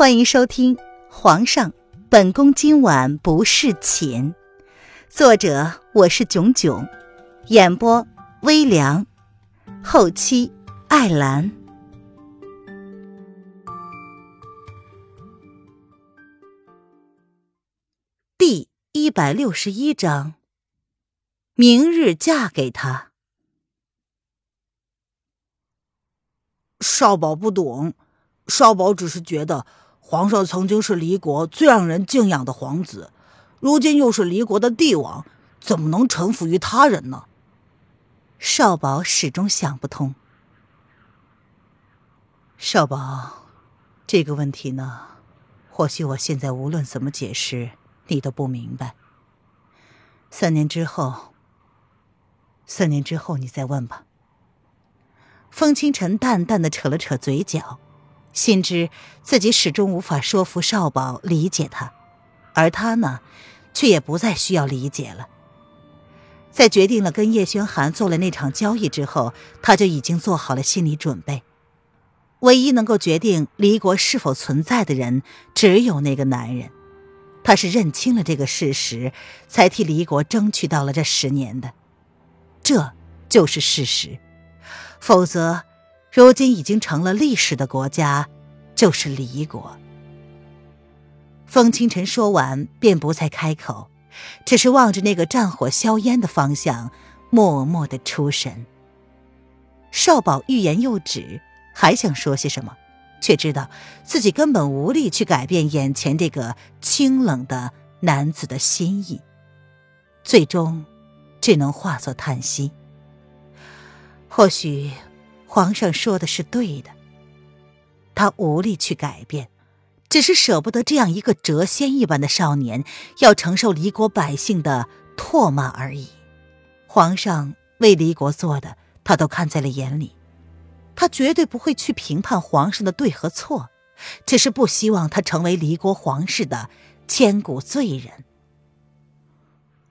欢迎收听《皇上，本宫今晚不侍寝》，作者我是囧囧，演播微凉，后期艾兰。第一百六十一章，明日嫁给他。少保不懂，少保只是觉得。皇上曾经是离国最让人敬仰的皇子，如今又是离国的帝王，怎么能臣服于他人呢？少保始终想不通。少保，这个问题呢，或许我现在无论怎么解释，你都不明白。三年之后，三年之后你再问吧。风清晨淡淡的扯了扯嘴角。心知自己始终无法说服少保理解他，而他呢，却也不再需要理解了。在决定了跟叶轩寒做了那场交易之后，他就已经做好了心理准备。唯一能够决定离国是否存在的人，只有那个男人。他是认清了这个事实，才替离国争取到了这十年的，这就是事实。否则。如今已经成了历史的国家，就是离国。风清晨说完，便不再开口，只是望着那个战火硝烟的方向，默默的出神。少保欲言又止，还想说些什么，却知道自己根本无力去改变眼前这个清冷的男子的心意，最终只能化作叹息。或许。皇上说的是对的，他无力去改变，只是舍不得这样一个谪仙一般的少年要承受离国百姓的唾骂而已。皇上为离国做的，他都看在了眼里，他绝对不会去评判皇上的对和错，只是不希望他成为离国皇室的千古罪人。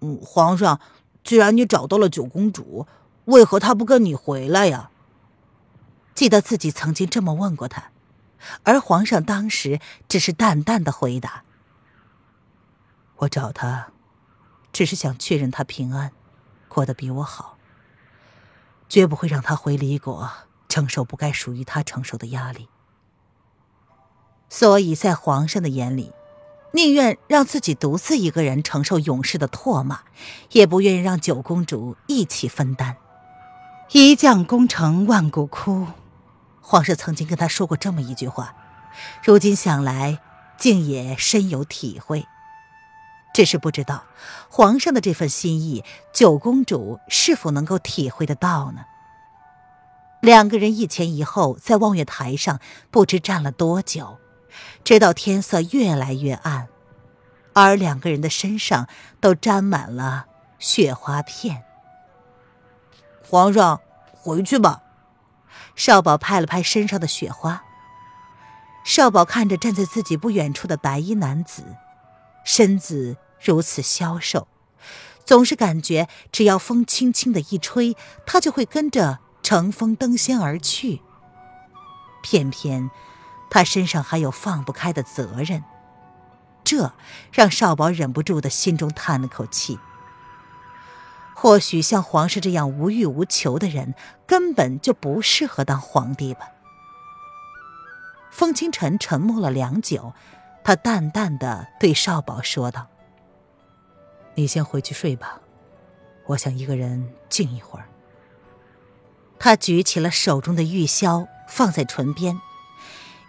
嗯，皇上，既然你找到了九公主，为何她不跟你回来呀？记得自己曾经这么问过他，而皇上当时只是淡淡的回答：“我找他，只是想确认他平安，过得比我好，绝不会让他回离国承受不该属于他承受的压力。所以在皇上的眼里，宁愿让自己独自一个人承受勇士的唾骂，也不愿意让九公主一起分担。一将功成万骨枯。”皇上曾经跟他说过这么一句话，如今想来，竟也深有体会。只是不知道皇上的这份心意，九公主是否能够体会得到呢？两个人一前一后在望月台上，不知站了多久，直到天色越来越暗，而两个人的身上都沾满了雪花片。皇上，回去吧。少保拍了拍身上的雪花。少保看着站在自己不远处的白衣男子，身子如此消瘦，总是感觉只要风轻轻的一吹，他就会跟着乘风登仙而去。偏偏他身上还有放不开的责任，这让少保忍不住的心中叹了口气。或许像皇上这样无欲无求的人，根本就不适合当皇帝吧。风清晨沉默了良久，他淡淡的对少保说道：“你先回去睡吧，我想一个人静一会儿。”他举起了手中的玉箫，放在唇边，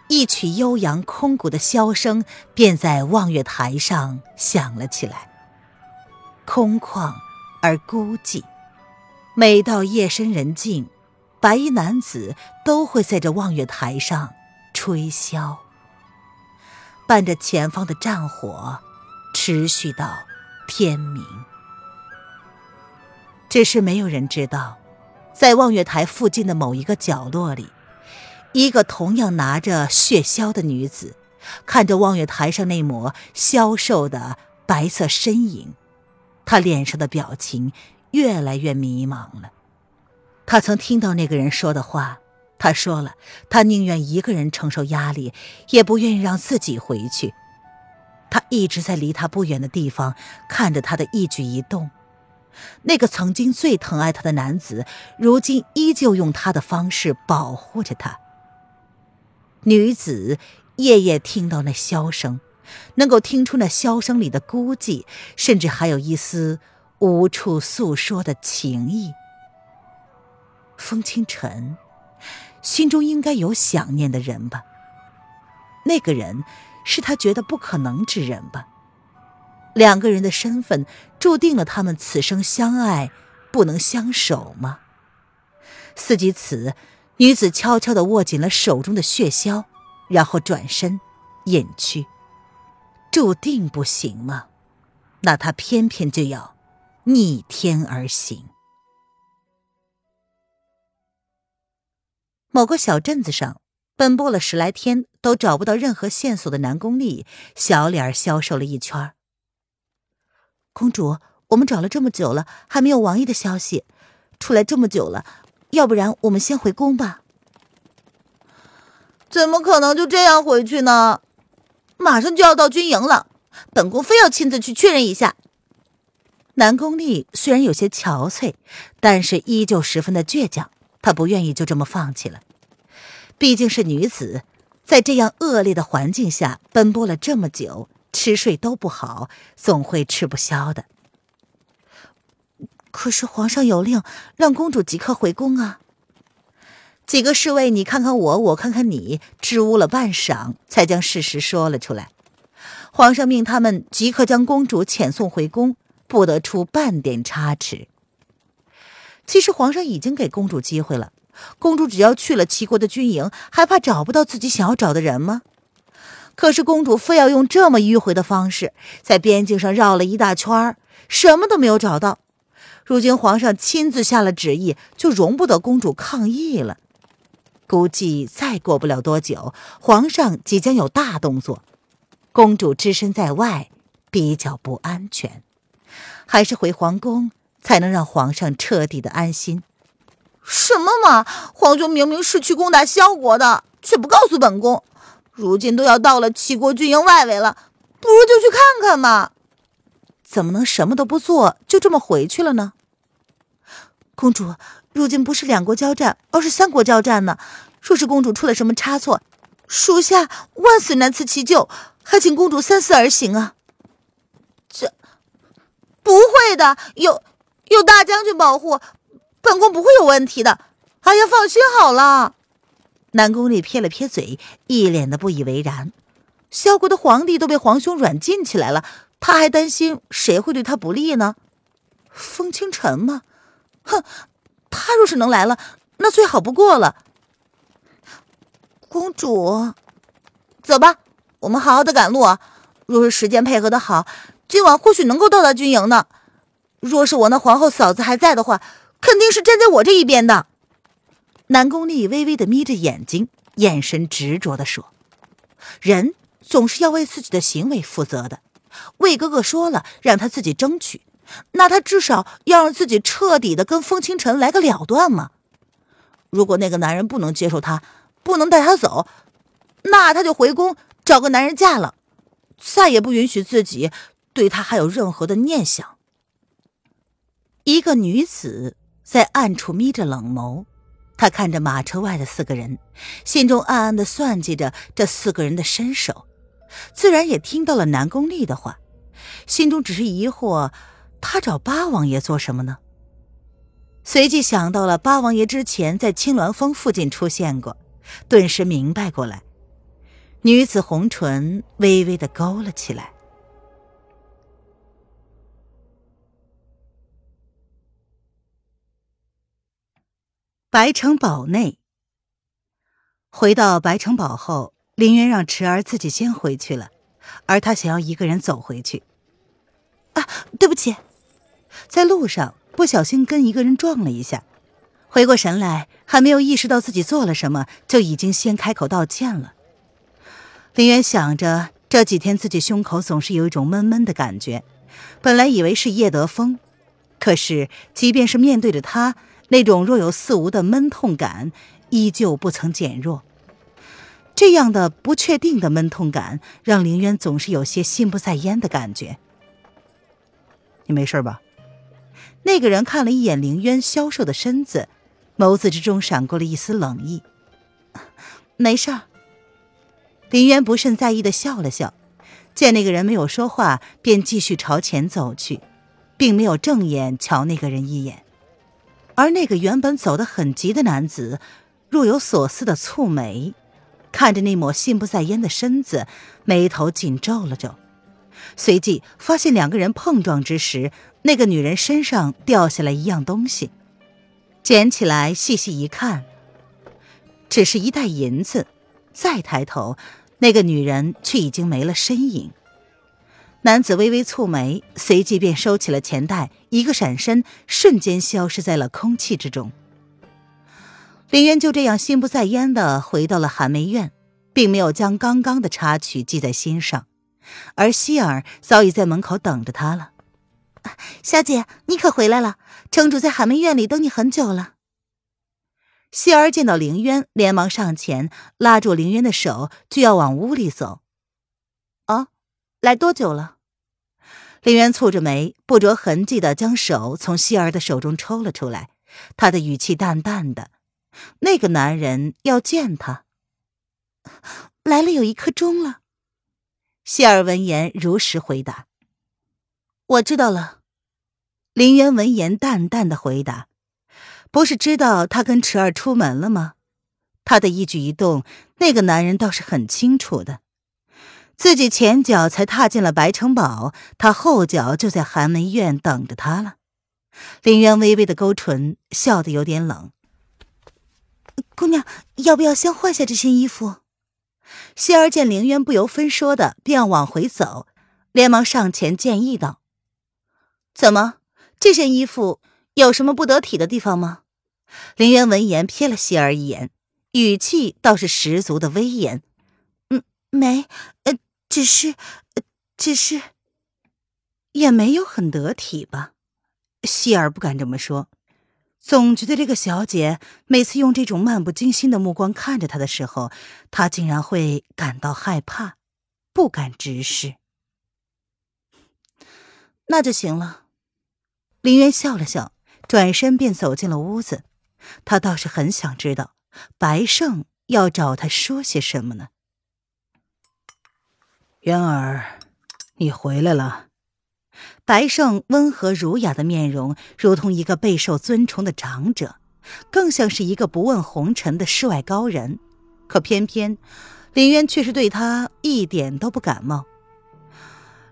一曲悠扬空谷的箫声便在望月台上响了起来，空旷。而孤寂。每到夜深人静，白衣男子都会在这望月台上吹箫，伴着前方的战火，持续到天明。只是没有人知道，在望月台附近的某一个角落里，一个同样拿着血箫的女子，看着望月台上那抹消瘦的白色身影。他脸上的表情越来越迷茫了。他曾听到那个人说的话，他说了，他宁愿一个人承受压力，也不愿意让自己回去。他一直在离他不远的地方看着他的一举一动。那个曾经最疼爱他的男子，如今依旧用他的方式保护着他。女子夜夜听到那箫声，能够听出那箫声里的孤寂，甚至还有一丝无处诉说的情意。风清晨。心中应该有想念的人吧？那个人是他觉得不可能之人吧？两个人的身份注定了他们此生相爱不能相守吗？思及此，女子悄悄地握紧了手中的血箫，然后转身隐去。注定不行吗？那他偏偏就要逆天而行。某个小镇子上，奔波了十来天都找不到任何线索的南宫丽，小脸消瘦了一圈。公主，我们找了这么久了，还没有王爷的消息。出来这么久了，要不然我们先回宫吧？怎么可能就这样回去呢？马上就要到军营了，本宫非要亲自去确认一下。南宫丽虽然有些憔悴，但是依旧十分的倔强。她不愿意就这么放弃了，毕竟是女子，在这样恶劣的环境下奔波了这么久，吃睡都不好，总会吃不消的。可是皇上有令，让公主即刻回宫啊！几个侍卫，你看看我，我看看你，支吾了半晌，才将事实说了出来。皇上命他们即刻将公主遣送回宫，不得出半点差池。其实皇上已经给公主机会了，公主只要去了齐国的军营，还怕找不到自己想要找的人吗？可是公主非要用这么迂回的方式，在边境上绕了一大圈什么都没有找到。如今皇上亲自下了旨意，就容不得公主抗议了。估计再过不了多久，皇上即将有大动作，公主只身在外比较不安全，还是回皇宫。才能让皇上彻底的安心。什么嘛！皇兄明明是去攻打萧国的，却不告诉本宫。如今都要到了齐国军营外围了，不如就去看看嘛。怎么能什么都不做就这么回去了呢？公主，如今不是两国交战，而是三国交战呢。若是公主出了什么差错，属下万死难辞其咎，还请公主三思而行啊。这不会的，有。有大将军保护，本宫不会有问题的。哎呀，放心好了。南宫丽撇了撇嘴，一脸的不以为然。萧国的皇帝都被皇兄软禁起来了，他还担心谁会对他不利呢？风清晨吗？哼，他若是能来了，那最好不过了。公主，走吧，我们好好的赶路。若是时间配合的好，今晚或许能够到达军营呢。若是我那皇后嫂子还在的话，肯定是站在我这一边的。南宫丽微微的眯着眼睛，眼神执着的说：“人总是要为自己的行为负责的。魏哥哥说了，让他自己争取，那他至少要让自己彻底的跟风清晨来个了断嘛。如果那个男人不能接受他，不能带他走，那他就回宫找个男人嫁了，再也不允许自己对他还有任何的念想。”一个女子在暗处眯着冷眸，她看着马车外的四个人，心中暗暗的算计着这四个人的身手，自然也听到了南宫丽的话，心中只是疑惑：他找八王爷做什么呢？随即想到了八王爷之前在青鸾峰附近出现过，顿时明白过来。女子红唇微微的勾了起来。白城堡内，回到白城堡后，林渊让池儿自己先回去了，而他想要一个人走回去。啊，对不起，在路上不小心跟一个人撞了一下，回过神来还没有意识到自己做了什么，就已经先开口道歉了。林渊想着这几天自己胸口总是有一种闷闷的感觉，本来以为是叶德风，可是即便是面对着他。那种若有似无的闷痛感，依旧不曾减弱。这样的不确定的闷痛感，让凌渊总是有些心不在焉的感觉。你没事吧？那个人看了一眼凌渊消瘦的身子，眸子之中闪过了一丝冷意。没事儿。凌渊不甚在意的笑了笑，见那个人没有说话，便继续朝前走去，并没有正眼瞧那个人一眼。而那个原本走得很急的男子，若有所思的蹙眉。看着那抹心不在焉的身子，眉头紧皱了皱，随即发现两个人碰撞之时，那个女人身上掉下来一样东西，捡起来细细一看，只是一袋银子。再抬头，那个女人却已经没了身影。男子微微蹙眉，随即便收起了钱袋，一个闪身，瞬间消失在了空气之中。林渊就这样心不在焉的回到了寒梅院，并没有将刚刚的插曲记在心上，而希儿早已在门口等着他了。小姐，你可回来了，城主在寒梅院里等你很久了。希儿见到凌渊，连忙上前拉住凌渊的手，就要往屋里走。哦，来多久了？凌渊蹙着眉，不着痕迹的将手从希儿的手中抽了出来，他的语气淡淡的。那个男人要见他，来了有一刻钟了。希尔闻言如实回答：“我知道了。”林渊闻言淡淡的回答：“不是知道他跟池儿出门了吗？他的一举一动，那个男人倒是很清楚的。自己前脚才踏进了白城堡，他后脚就在寒门院等着他了。”林渊微微的勾唇，笑得有点冷。姑娘，要不要先换下这身衣服？希儿见凌渊不由分说的便要往回走，连忙上前建议道：“怎么，这身衣服有什么不得体的地方吗？”林渊闻言瞥了希儿一眼，语气倒是十足的威严：“嗯，没，呃，只是，只是，也没有很得体吧？”希儿不敢这么说。总觉得这个小姐每次用这种漫不经心的目光看着他的时候，他竟然会感到害怕，不敢直视。那就行了。林渊笑了笑，转身便走进了屋子。他倒是很想知道白胜要找他说些什么呢。渊儿，你回来了。白胜温和儒雅的面容，如同一个备受尊崇的长者，更像是一个不问红尘的世外高人。可偏偏林渊却是对他一点都不感冒。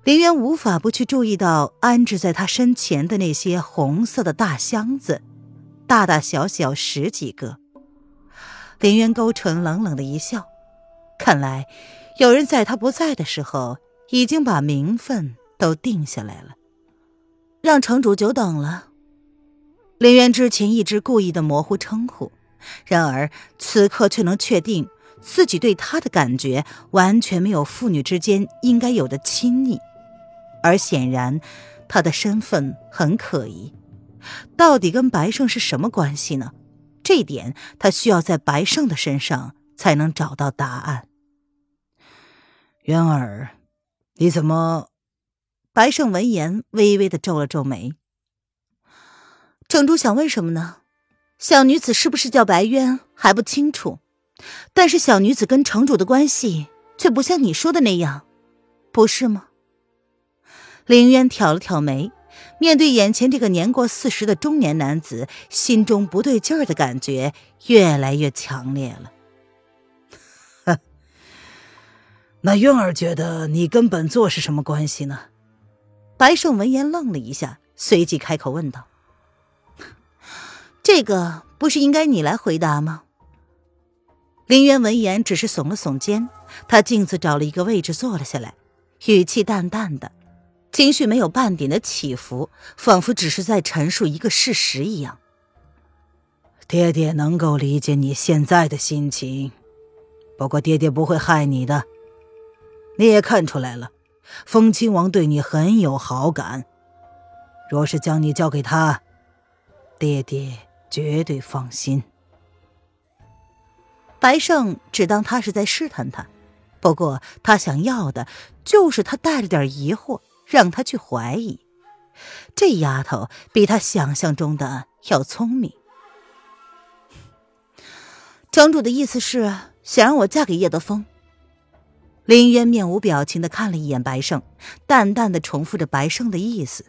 林渊无法不去注意到安置在他身前的那些红色的大箱子，大大小小十几个。林渊勾唇，冷冷的一笑，看来有人在他不在的时候，已经把名分都定下来了。让城主久等了。林渊之前一直故意的模糊称呼，然而此刻却能确定自己对他的感觉完全没有父女之间应该有的亲昵，而显然他的身份很可疑，到底跟白胜是什么关系呢？这点他需要在白胜的身上才能找到答案。渊儿，你怎么？白胜闻言，微微的皱了皱眉。城主想问什么呢？小女子是不是叫白渊还不清楚，但是小女子跟城主的关系却不像你说的那样，不是吗？林渊挑了挑眉，面对眼前这个年过四十的中年男子，心中不对劲儿的感觉越来越强烈了。那渊儿觉得你跟本座是什么关系呢？白胜闻言愣了一下，随即开口问道：“这个不是应该你来回答吗？”林渊闻言只是耸了耸肩，他径自找了一个位置坐了下来，语气淡淡的，情绪没有半点的起伏，仿佛只是在陈述一个事实一样。爹爹能够理解你现在的心情，不过爹爹不会害你的，你也看出来了。风亲王对你很有好感，若是将你交给他，爹爹绝对放心。白胜只当他是在试探他，不过他想要的就是他带着点疑惑，让他去怀疑。这丫头比他想象中的要聪明。城主的意思是想让我嫁给叶德风。林渊面无表情的看了一眼白胜，淡淡的重复着白胜的意思。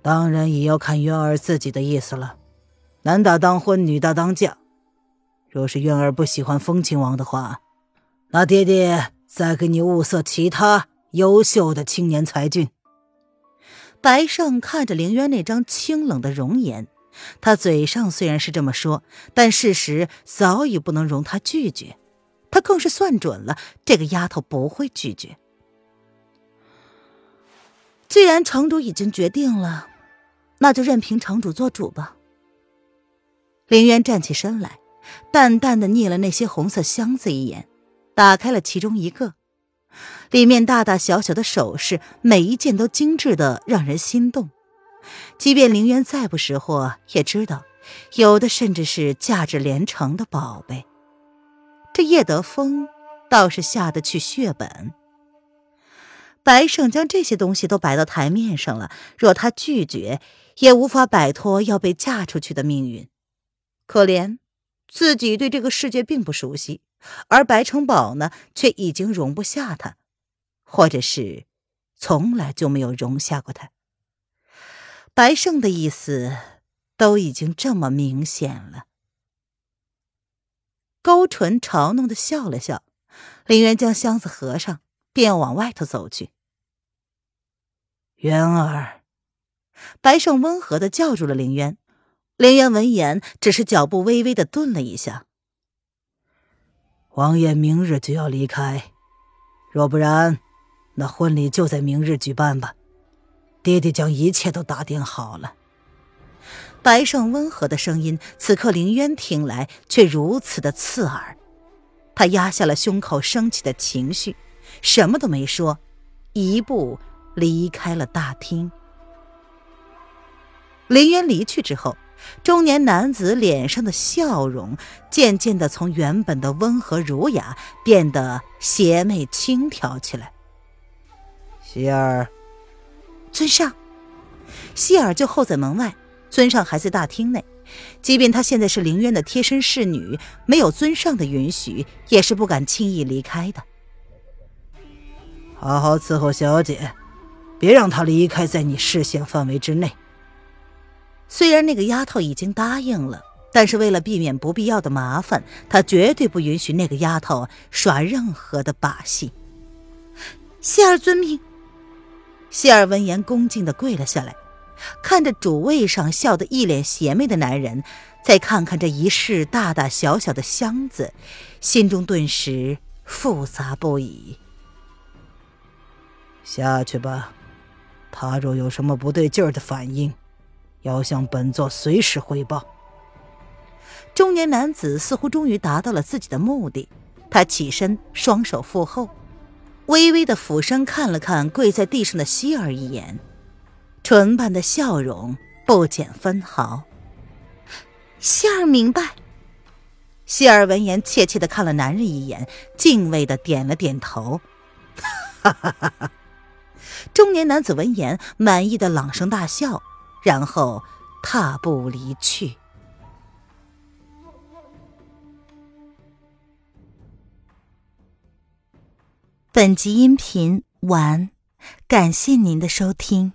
当然也要看渊儿自己的意思了。男大当婚，女大当嫁。若是渊儿不喜欢风亲王的话，那爹爹再给你物色其他优秀的青年才俊。白胜看着凌渊那张清冷的容颜，他嘴上虽然是这么说，但事实早已不能容他拒绝。他更是算准了，这个丫头不会拒绝。既然城主已经决定了，那就任凭城主做主吧。凌渊站起身来，淡淡的睨了那些红色箱子一眼，打开了其中一个。里面大大小小的首饰，每一件都精致的让人心动。即便凌渊再不识货，也知道有的甚至是价值连城的宝贝。这叶德风倒是下得去血本。白胜将这些东西都摆到台面上了，若他拒绝，也无法摆脱要被嫁出去的命运。可怜，自己对这个世界并不熟悉。而白城堡呢，却已经容不下他，或者是从来就没有容下过他。白胜的意思都已经这么明显了。勾唇嘲弄的笑了笑，林渊将箱子合上，便要往外头走去。渊儿，白胜温和的叫住了林渊。林渊闻言，只是脚步微微的顿了一下。王爷明日就要离开，若不然，那婚礼就在明日举办吧。爹爹将一切都打点好了。白胜温和的声音，此刻凌渊听来却如此的刺耳。他压下了胸口升起的情绪，什么都没说，一步离开了大厅。凌渊离去之后。中年男子脸上的笑容渐渐的从原本的温和儒雅变得邪魅轻佻起来。希儿，尊上，希儿就候在门外，尊上还在大厅内。即便她现在是凌渊的贴身侍女，没有尊上的允许，也是不敢轻易离开的。好好伺候小姐，别让她离开在你视线范围之内。虽然那个丫头已经答应了，但是为了避免不必要的麻烦，他绝对不允许那个丫头耍任何的把戏。谢儿遵命。谢儿闻言恭敬的跪了下来，看着主位上笑得一脸邪魅的男人，再看看这一室大大小小的箱子，心中顿时复杂不已。下去吧，他若有什么不对劲儿的反应。要向本座随时汇报。中年男子似乎终于达到了自己的目的，他起身，双手负后，微微的俯身看了看跪在地上的希儿一眼，唇瓣的笑容不减分毫。希儿明白。希儿闻言，怯怯的看了男人一眼，敬畏的点了点头。哈哈哈哈！中年男子闻言，满意的朗声大笑。然后踏步离去。本集音频完，感谢您的收听。